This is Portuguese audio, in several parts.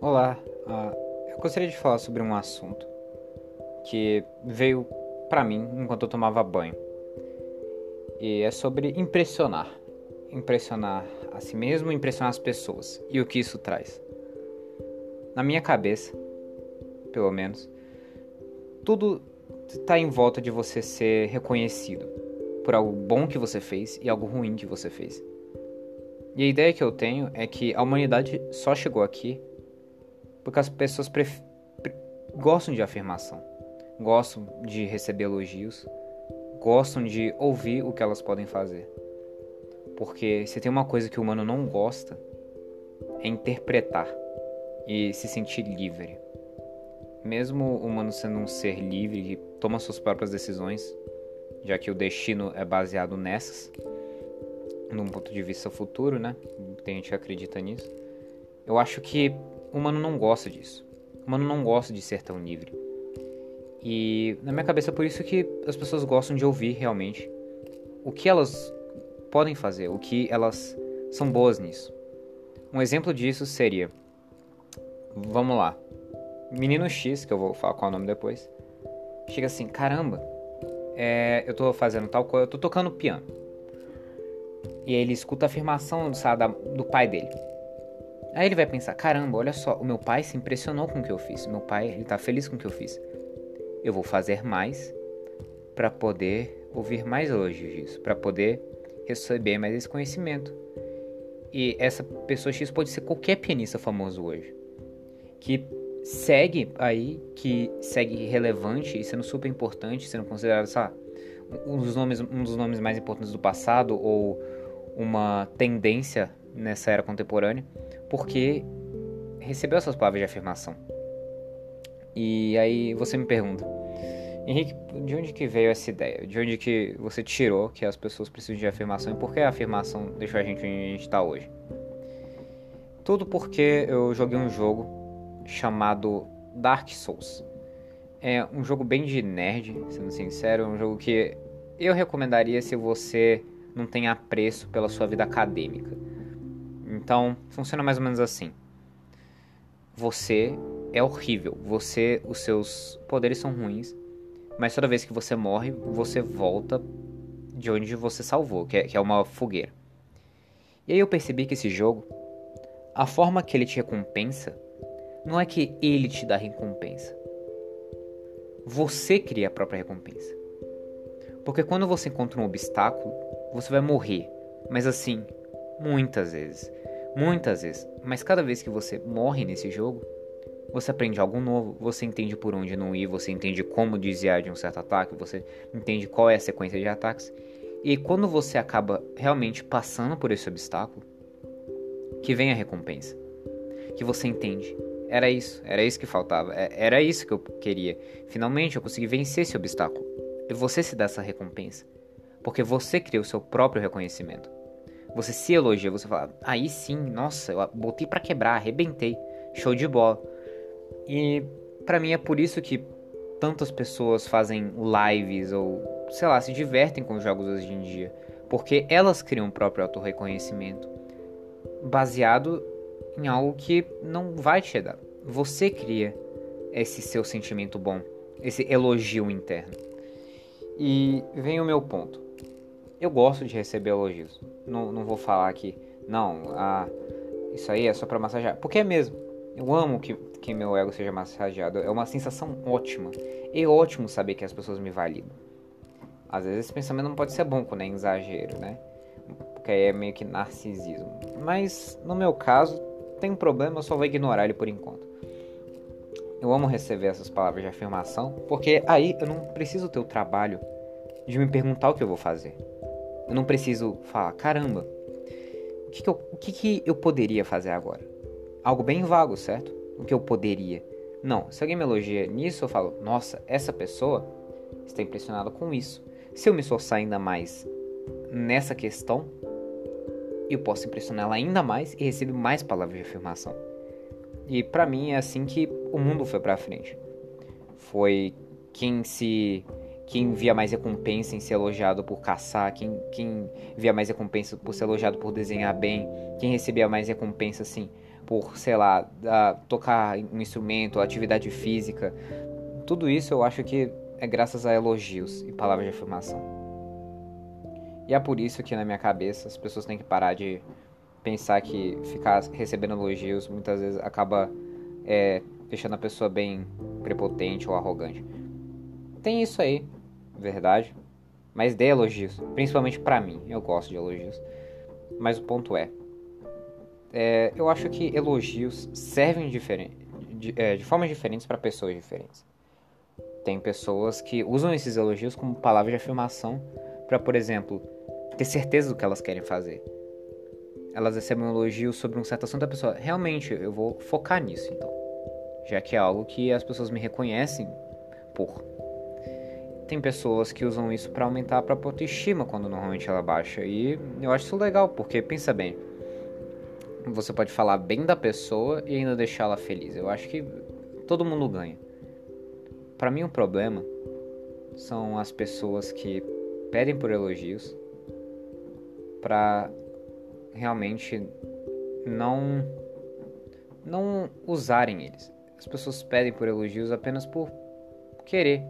Olá, uh, eu gostaria de falar sobre um assunto que veio para mim enquanto eu tomava banho. E é sobre impressionar. Impressionar a si mesmo, impressionar as pessoas e o que isso traz. Na minha cabeça, pelo menos, tudo está em volta de você ser reconhecido por algo bom que você fez e algo ruim que você fez. E a ideia que eu tenho é que a humanidade só chegou aqui porque as pessoas gostam de afirmação, gostam de receber elogios, gostam de ouvir o que elas podem fazer. Porque se tem uma coisa que o humano não gosta, é interpretar e se sentir livre. Mesmo o humano sendo um ser livre toma suas próprias decisões, já que o destino é baseado nessas, num ponto de vista futuro, né? Tem gente que acredita nisso. Eu acho que o humano não gosta disso. O humano não gosta de ser tão livre. E na minha cabeça é por isso que as pessoas gostam de ouvir realmente o que elas podem fazer, o que elas são boas nisso. Um exemplo disso seria, vamos lá, menino X, que eu vou falar qual é o nome depois, chega assim, caramba, é, eu tô fazendo tal coisa, eu tô tocando piano. E aí ele escuta a afirmação sabe, do pai dele. Aí ele vai pensar: caramba, olha só, o meu pai se impressionou com o que eu fiz. Meu pai, ele tá feliz com o que eu fiz. Eu vou fazer mais para poder ouvir mais elogios disso, para poder receber mais esse conhecimento. E essa pessoa X pode ser qualquer pianista famoso hoje, que segue aí, que segue relevante e sendo super importante, sendo considerado, um dos nomes, um dos nomes mais importantes do passado ou uma tendência nessa era contemporânea porque recebeu essas palavras de afirmação. E aí você me pergunta, Henrique, de onde que veio essa ideia? De onde que você tirou que as pessoas precisam de afirmação e por que a afirmação deixou a gente onde a gente está hoje? Tudo porque eu joguei um jogo chamado Dark Souls. É um jogo bem de nerd, sendo sincero, é um jogo que eu recomendaria se você não tem apreço pela sua vida acadêmica. Então, funciona mais ou menos assim. Você é horrível, você, os seus poderes são ruins, mas toda vez que você morre, você volta de onde você salvou, que é, que é uma fogueira. E aí eu percebi que esse jogo, a forma que ele te recompensa, não é que ele te dá recompensa. Você cria a própria recompensa. Porque quando você encontra um obstáculo, você vai morrer. Mas assim, muitas vezes. Muitas vezes. Mas cada vez que você morre nesse jogo, você aprende algo novo, você entende por onde não ir, você entende como desviar de um certo ataque, você entende qual é a sequência de ataques. E quando você acaba realmente passando por esse obstáculo, que vem a recompensa. Que você entende. Era isso, era isso que faltava, é, era isso que eu queria. Finalmente eu consegui vencer esse obstáculo. E você se dá essa recompensa. Porque você cria o seu próprio reconhecimento. Você se elogia, você fala, aí sim, nossa, eu botei para quebrar, arrebentei, show de bola. E para mim é por isso que tantas pessoas fazem lives ou, sei lá, se divertem com jogos hoje em dia, porque elas criam o próprio autorreconhecimento baseado em algo que não vai te dar. Você cria esse seu sentimento bom, esse elogio interno. E vem o meu ponto eu gosto de receber elogios. Não, não vou falar que, não, ah, isso aí é só pra massagear. Porque é mesmo. Eu amo que, que meu ego seja massageado. É uma sensação ótima. É ótimo saber que as pessoas me validam. Às vezes esse pensamento não pode ser bom quando é exagero, né? Porque aí é meio que narcisismo. Mas no meu caso, tem um problema, eu só vou ignorar ele por enquanto. Eu amo receber essas palavras de afirmação, porque aí eu não preciso ter o trabalho de me perguntar o que eu vou fazer. Eu não preciso falar, caramba, o que, que, eu, o que, que eu poderia fazer agora? Algo bem vago, certo? O que eu poderia. Não, se alguém me elogia nisso, eu falo, nossa, essa pessoa está impressionada com isso. Se eu me esforçar ainda mais nessa questão, eu posso impressionar ela ainda mais e receber mais palavras de afirmação. E para mim é assim que o mundo foi para frente. Foi quem se quem via mais recompensa em ser elogiado por caçar, quem, quem via mais recompensa por ser elogiado por desenhar bem, quem recebia mais recompensa, assim, por, sei lá, tocar um instrumento, atividade física. Tudo isso eu acho que é graças a elogios e palavras de afirmação. E é por isso que na minha cabeça as pessoas têm que parar de pensar que ficar recebendo elogios muitas vezes acaba é, deixando a pessoa bem prepotente ou arrogante. Tem isso aí, verdade. Mas dê elogios, principalmente para mim. Eu gosto de elogios. Mas o ponto é, é eu acho que elogios servem diferente, de, é, de formas diferentes para pessoas diferentes. Tem pessoas que usam esses elogios como palavra de afirmação para, por exemplo, ter certeza do que elas querem fazer. Elas recebem um elogio sobre um certo assunto da pessoa. Realmente, eu vou focar nisso, então. Já que é algo que as pessoas me reconhecem por. Tem pessoas que usam isso para aumentar a própria autoestima quando normalmente ela baixa. E eu acho isso legal, porque pensa bem. Você pode falar bem da pessoa e ainda deixá-la feliz. Eu acho que todo mundo ganha. Para mim, o problema são as pessoas que pedem por elogios para realmente não não usarem eles. As pessoas pedem por elogios apenas por querer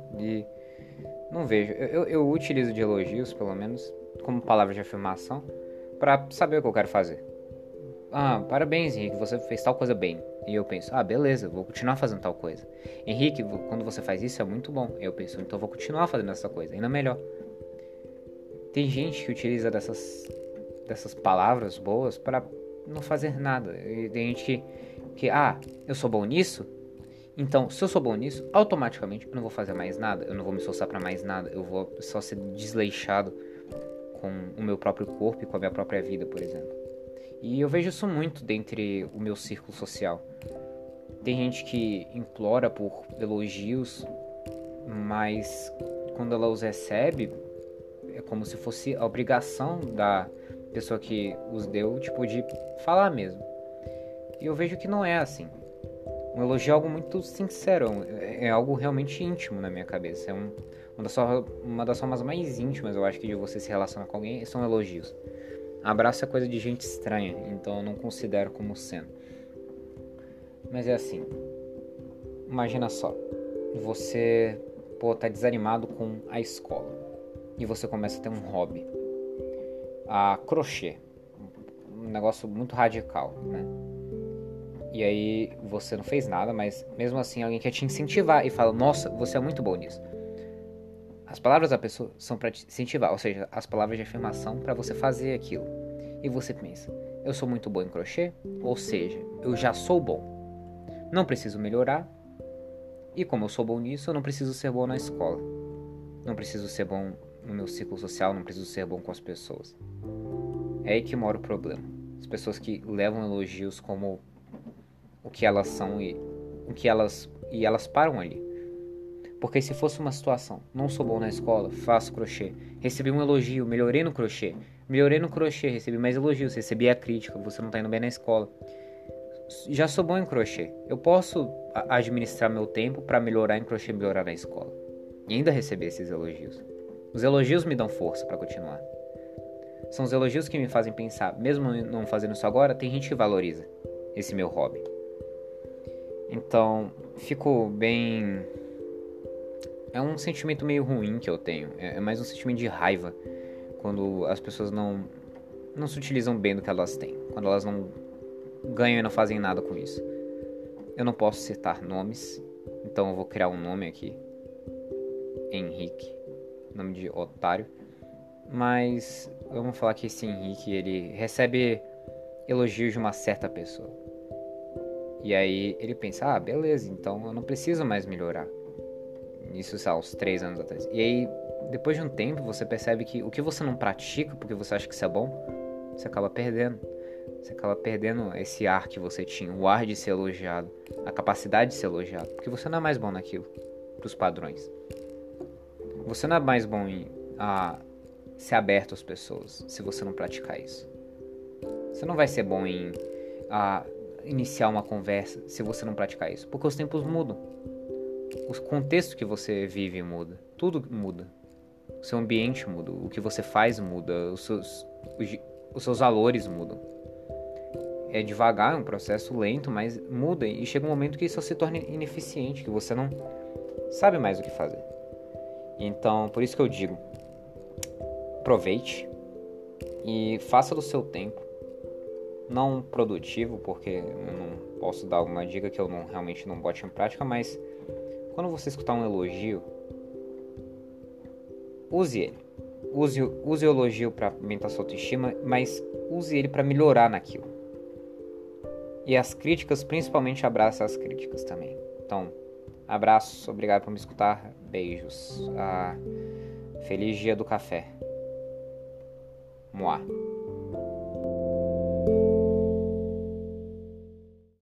não vejo. Eu, eu utilizo de elogios, pelo menos, como palavra de afirmação, para saber o que eu quero fazer. Ah, parabéns, Henrique, você fez tal coisa bem. E eu penso, ah, beleza, vou continuar fazendo tal coisa. Henrique, quando você faz isso é muito bom. Eu penso, então vou continuar fazendo essa coisa, ainda melhor. Tem gente que utiliza dessas, dessas palavras boas para não fazer nada. E tem gente que, que, ah, eu sou bom nisso, então, se eu sou bom nisso, automaticamente eu não vou fazer mais nada, eu não vou me esforçar para mais nada, eu vou só ser desleixado com o meu próprio corpo e com a minha própria vida, por exemplo. E eu vejo isso muito dentre o meu círculo social. Tem gente que implora por elogios, mas quando ela os recebe, é como se fosse a obrigação da pessoa que os deu, tipo, de falar mesmo. E eu vejo que não é assim. Um elogio é algo muito sincero, é, é algo realmente íntimo na minha cabeça. É um, uma, das formas, uma das formas mais íntimas, eu acho, que de você se relacionar com alguém são elogios. Abraço é coisa de gente estranha, então eu não considero como sendo. Mas é assim. Imagina só. Você, pô, tá desanimado com a escola. E você começa a ter um hobby. A crochê. Um negócio muito radical, né? e aí você não fez nada, mas mesmo assim alguém quer te incentivar e fala: Nossa, você é muito bom nisso. As palavras da pessoa são para te incentivar, ou seja, as palavras de afirmação para você fazer aquilo. E você pensa: Eu sou muito bom em crochê, ou seja, eu já sou bom. Não preciso melhorar. E como eu sou bom nisso, eu não preciso ser bom na escola. Não preciso ser bom no meu ciclo social, não preciso ser bom com as pessoas. É aí que mora o problema. As pessoas que levam elogios como o que elas são e o que elas e elas param ali. Porque se fosse uma situação, não sou bom na escola, faço crochê, recebi um elogio, melhorei no crochê, melhorei no crochê, recebi mais elogios, recebi a crítica, você não está indo bem na escola. Já sou bom em crochê. Eu posso administrar meu tempo para melhorar em crochê, melhorar na escola. E ainda receber esses elogios. Os elogios me dão força para continuar. São os elogios que me fazem pensar, mesmo não fazendo isso agora, tem gente que valoriza esse meu hobby. Então, fico bem. É um sentimento meio ruim que eu tenho. É, é mais um sentimento de raiva quando as pessoas não não se utilizam bem do que elas têm, quando elas não ganham e não fazem nada com isso. Eu não posso citar nomes, então eu vou criar um nome aqui. Henrique, nome de otário. Mas vamos falar que esse Henrique, ele recebe elogios de uma certa pessoa. E aí ele pensa, ah, beleza, então eu não preciso mais melhorar. Isso, lá, uns três anos atrás. E aí, depois de um tempo, você percebe que o que você não pratica porque você acha que isso é bom, você acaba perdendo. Você acaba perdendo esse ar que você tinha, o ar de ser elogiado, a capacidade de ser elogiado, porque você não é mais bom naquilo, pros padrões. Você não é mais bom em a, ser aberto às pessoas se você não praticar isso. Você não vai ser bom em a, iniciar uma conversa se você não praticar isso, porque os tempos mudam. O contexto que você vive muda, tudo muda. o seu ambiente muda, o que você faz muda, os seus, os, os seus valores mudam. É devagar, é um processo lento, mas muda e chega um momento que isso se torna ineficiente, que você não sabe mais o que fazer. Então, por isso que eu digo, aproveite e faça do seu tempo não produtivo, porque eu não posso dar alguma dica que eu não realmente não bote em prática, mas quando você escutar um elogio, use ele. Use, use o elogio para aumentar sua autoestima, mas use ele para melhorar naquilo. E as críticas, principalmente abraça as críticas também. Então, abraços, obrigado por me escutar, beijos. Ah, feliz dia do café. Moá.